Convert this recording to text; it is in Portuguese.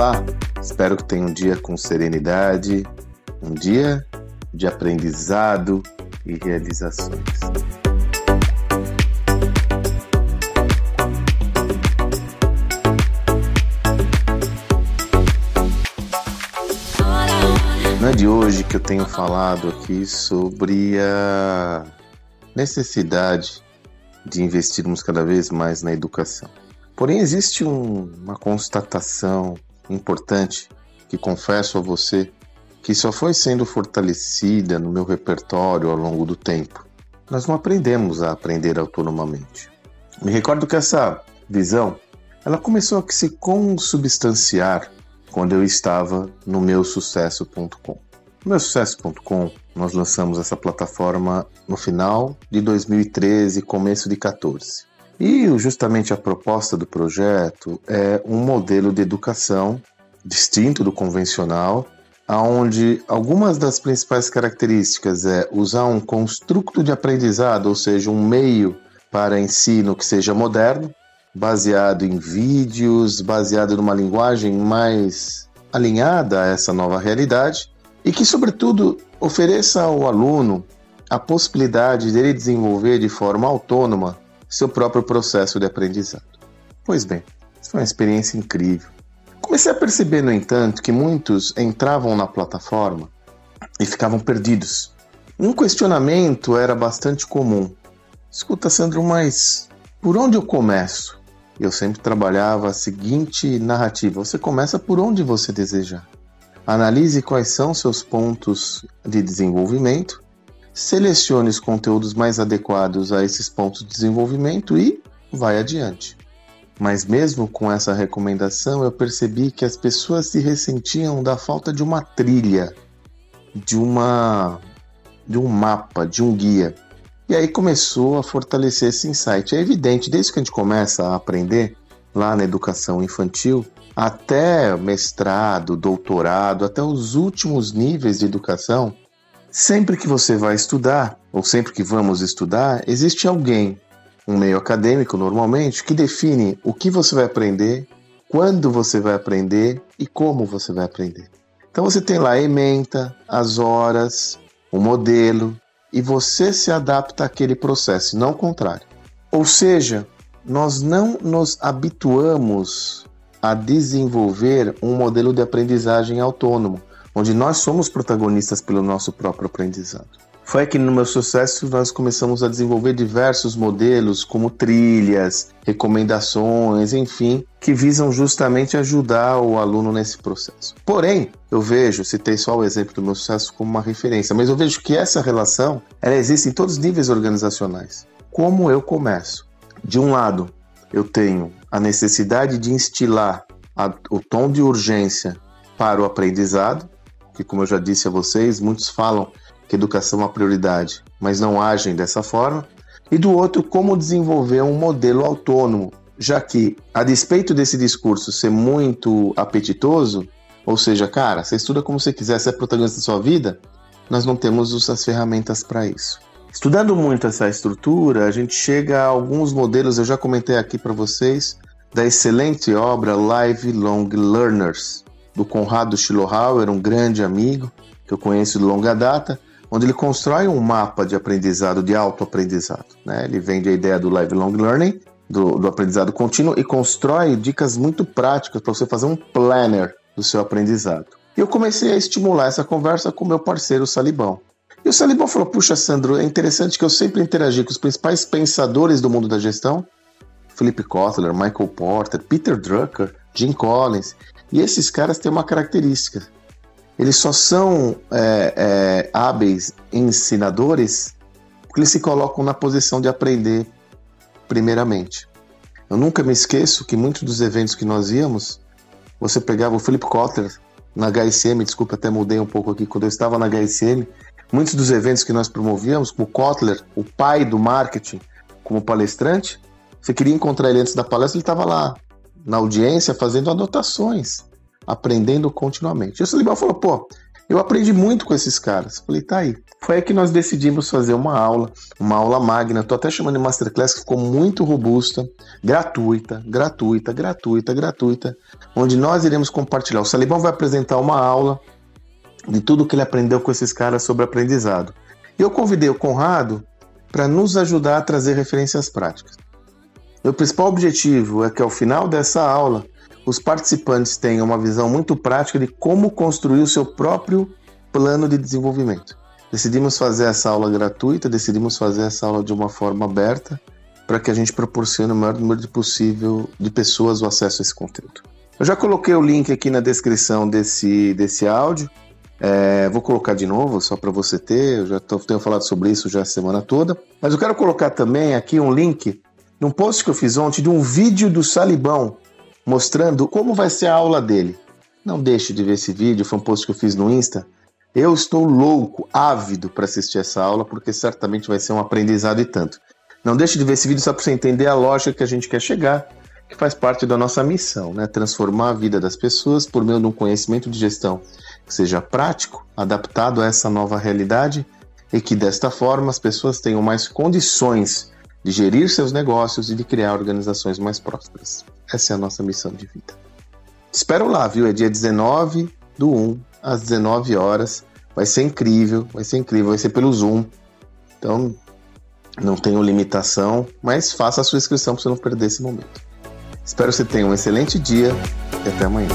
Olá, espero que tenha um dia com serenidade, um dia de aprendizado e realizações. Não é de hoje que eu tenho falado aqui sobre a necessidade de investirmos cada vez mais na educação. Porém, existe um, uma constatação importante que confesso a você que só foi sendo fortalecida no meu repertório ao longo do tempo. Nós não aprendemos a aprender autonomamente. Me recordo que essa visão ela começou a se consubstanciar quando eu estava no meu sucesso.com. No meu sucesso.com, nós lançamos essa plataforma no final de 2013, começo de 14. E justamente a proposta do projeto é um modelo de educação distinto do convencional, aonde algumas das principais características é usar um construto de aprendizado, ou seja, um meio para ensino que seja moderno, baseado em vídeos, baseado numa linguagem mais alinhada a essa nova realidade e que, sobretudo, ofereça ao aluno a possibilidade dele desenvolver de forma autônoma seu próprio processo de aprendizado. Pois bem, foi uma experiência incrível. Comecei a perceber, no entanto, que muitos entravam na plataforma e ficavam perdidos. Um questionamento era bastante comum. Escuta, Sandro, mas por onde eu começo? Eu sempre trabalhava a seguinte narrativa: você começa por onde você desejar. Analise quais são seus pontos de desenvolvimento, selecione os conteúdos mais adequados a esses pontos de desenvolvimento e vai adiante. Mas mesmo com essa recomendação, eu percebi que as pessoas se ressentiam da falta de uma trilha, de uma de um mapa, de um guia. E aí começou a fortalecer esse insight. É evidente, desde que a gente começa a aprender lá na educação infantil, até mestrado, doutorado, até os últimos níveis de educação, sempre que você vai estudar, ou sempre que vamos estudar, existe alguém, um meio acadêmico normalmente, que define o que você vai aprender, quando você vai aprender e como você vai aprender. Então você tem lá a ementa, as horas, o modelo, e você se adapta àquele processo, não o contrário. Ou seja, nós não nos habituamos a desenvolver um modelo de aprendizagem autônomo, onde nós somos protagonistas pelo nosso próprio aprendizado. Foi que no meu sucesso nós começamos a desenvolver diversos modelos, como trilhas, recomendações, enfim, que visam justamente ajudar o aluno nesse processo. Porém, eu vejo, citei só o exemplo do meu sucesso como uma referência, mas eu vejo que essa relação ela existe em todos os níveis organizacionais. Como eu começo? De um lado, eu tenho a necessidade de instilar a, o tom de urgência para o aprendizado, que, como eu já disse a vocês, muitos falam que educação é uma prioridade, mas não agem dessa forma, e do outro, como desenvolver um modelo autônomo, já que, a despeito desse discurso ser muito apetitoso, ou seja, cara, você estuda como você quiser, você é protagonista da sua vida, nós não temos as ferramentas para isso. Estudando muito essa estrutura, a gente chega a alguns modelos, eu já comentei aqui para vocês, da excelente obra Lifelong Learners, do Conrado Schlohauer, um grande amigo que eu conheço de longa data, onde ele constrói um mapa de aprendizado, de autoaprendizado. Né? Ele vende a ideia do lifelong learning, do, do aprendizado contínuo, e constrói dicas muito práticas para você fazer um planner do seu aprendizado. E eu comecei a estimular essa conversa com meu parceiro Salibão. E o Salibão falou: Puxa, Sandro, é interessante que eu sempre interagi com os principais pensadores do mundo da gestão, Philip Kotler, Michael Porter, Peter Drucker, Jim Collins, e esses caras têm uma característica: eles só são é, é, hábeis ensinadores porque eles se colocam na posição de aprender primeiramente. Eu nunca me esqueço que muitos dos eventos que nós íamos, você pegava o Philip Kotler na HSM, desculpa, até mudei um pouco aqui, quando eu estava na HSM, muitos dos eventos que nós promovíamos, como Kotler, o pai do marketing, como palestrante, você queria encontrar ele antes da palestra, ele estava lá na audiência fazendo anotações aprendendo continuamente. E o Salibal falou, pô, Eu aprendi muito com esses caras. Falei, tá aí. Foi aí que nós decidimos fazer uma aula, uma aula magna. Tô até chamando de Masterclass, que ficou muito robusta, gratuita, gratuita, gratuita, gratuita, onde nós iremos compartilhar. O Salibão vai apresentar uma aula de tudo que ele aprendeu com esses caras sobre aprendizado. E eu convidei o Conrado para nos ajudar a trazer referências práticas. Meu principal objetivo é que ao final dessa aula os participantes tenham uma visão muito prática de como construir o seu próprio plano de desenvolvimento. Decidimos fazer essa aula gratuita, decidimos fazer essa aula de uma forma aberta para que a gente proporcione o maior número de possível de pessoas o acesso a esse conteúdo. Eu já coloquei o link aqui na descrição desse, desse áudio. É, vou colocar de novo, só para você ter. Eu já tô, tenho falado sobre isso já a semana toda. Mas eu quero colocar também aqui um link num post que eu fiz ontem de um vídeo do Salibão mostrando como vai ser a aula dele. Não deixe de ver esse vídeo, foi um post que eu fiz no Insta. Eu estou louco, ávido para assistir essa aula, porque certamente vai ser um aprendizado e tanto. Não deixe de ver esse vídeo só para você entender a lógica que a gente quer chegar, que faz parte da nossa missão, né? Transformar a vida das pessoas por meio de um conhecimento de gestão que seja prático, adaptado a essa nova realidade e que desta forma as pessoas tenham mais condições de gerir seus negócios e de criar organizações mais prósperas. Essa é a nossa missão de vida. Espero lá, viu? É dia 19 do 1 às 19 horas. Vai ser incrível, vai ser incrível, vai ser pelo Zoom. Então, não tenho limitação, mas faça a sua inscrição para você não perder esse momento. Espero que você tenha um excelente dia e até amanhã.